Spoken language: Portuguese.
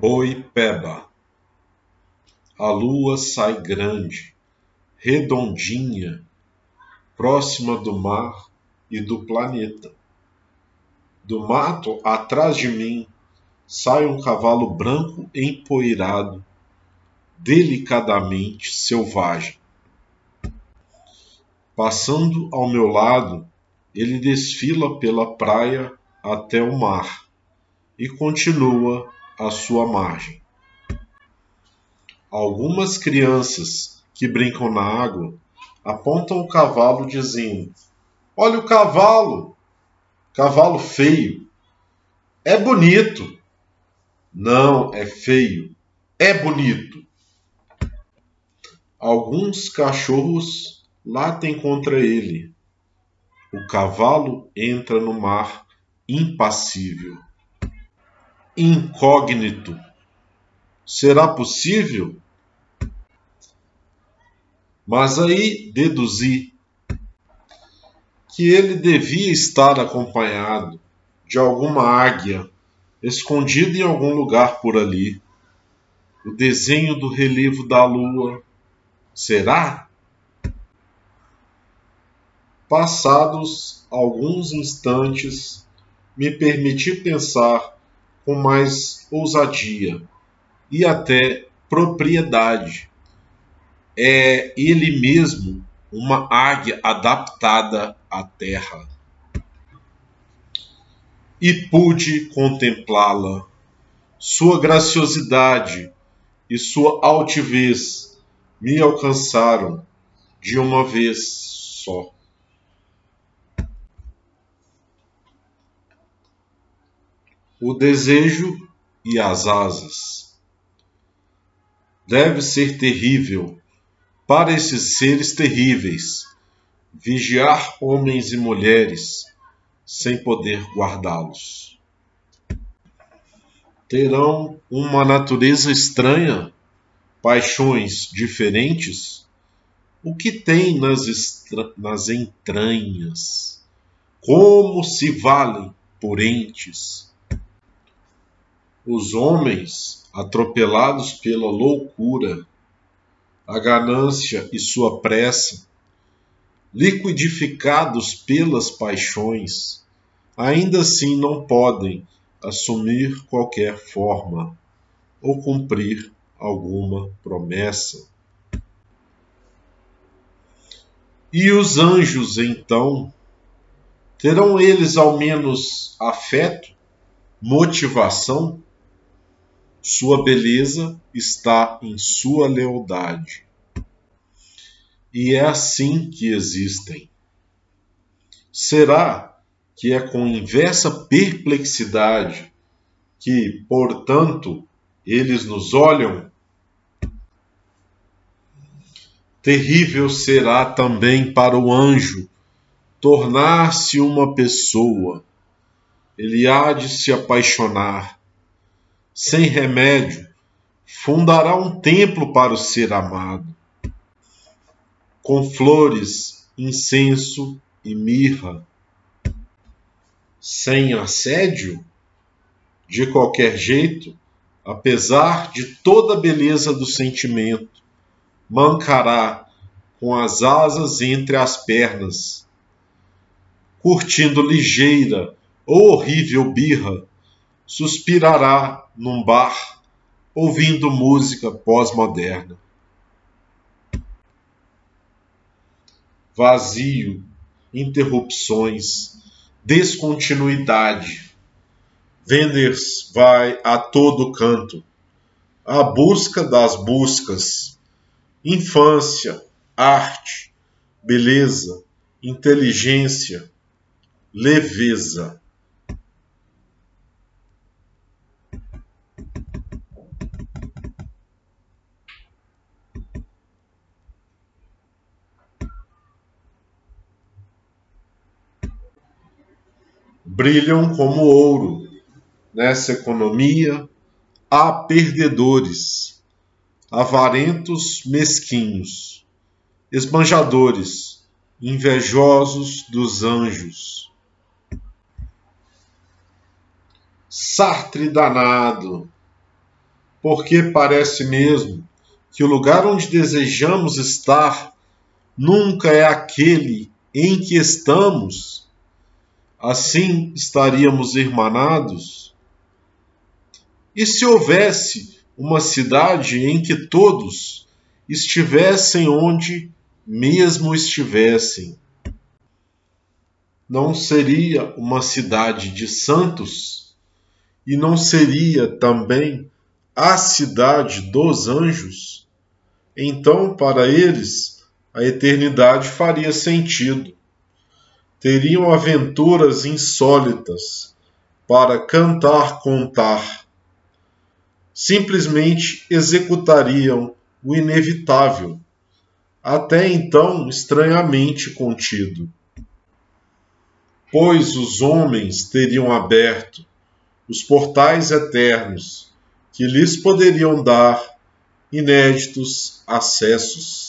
Boipeba A lua sai grande, redondinha, próxima do mar e do planeta. Do mato atrás de mim sai um cavalo branco empoeirado, delicadamente selvagem. Passando ao meu lado, ele desfila pela praia até o mar e continua à sua margem. Algumas crianças que brincam na água apontam o cavalo dizendo: Olha o cavalo! Cavalo feio. É bonito. Não, é feio. É bonito. Alguns cachorros latem contra ele. O cavalo entra no mar impassível. Incógnito. Será possível? Mas aí deduzi que ele devia estar acompanhado de alguma águia escondida em algum lugar por ali. O desenho do relevo da lua. Será? Passados alguns instantes, me permiti pensar com mais ousadia e até propriedade. É ele mesmo uma águia adaptada à terra. E pude contemplá-la, sua graciosidade e sua altivez me alcançaram de uma vez só. O desejo e as asas. Deve ser terrível para esses seres terríveis, vigiar homens e mulheres sem poder guardá-los. Terão uma natureza estranha, paixões diferentes? O que tem nas, nas entranhas? Como se valem por entes? Os homens, atropelados pela loucura, a ganância e sua pressa, liquidificados pelas paixões, ainda assim não podem assumir qualquer forma ou cumprir alguma promessa. E os anjos, então, terão eles ao menos afeto, motivação? Sua beleza está em sua lealdade. E é assim que existem. Será que é com inversa perplexidade que, portanto, eles nos olham? Terrível será também para o anjo tornar-se uma pessoa. Ele há de se apaixonar sem remédio, fundará um templo para o ser amado, com flores, incenso e mirra. Sem assédio, de qualquer jeito, apesar de toda a beleza do sentimento, mancará com as asas entre as pernas, curtindo ligeira ou horrível birra, suspirará num bar ouvindo música pós-moderna. Vazio, interrupções, descontinuidade. Wenders vai a todo canto, à busca das buscas. Infância, arte, beleza, inteligência, leveza. Brilham como ouro. Nessa economia há perdedores, avarentos mesquinhos, esbanjadores, invejosos dos anjos. Sartre danado, porque parece mesmo que o lugar onde desejamos estar nunca é aquele em que estamos, assim estaríamos irmanados? E se houvesse uma cidade em que todos estivessem onde mesmo estivessem, não seria uma cidade de santos? E não seria também a cidade dos anjos? Então, para eles, a eternidade faria sentido. Teriam aventuras insólitas para cantar, contar. Simplesmente executariam o inevitável, até então estranhamente contido. Pois os homens teriam aberto os portais eternos que lhes poderiam dar inéditos acessos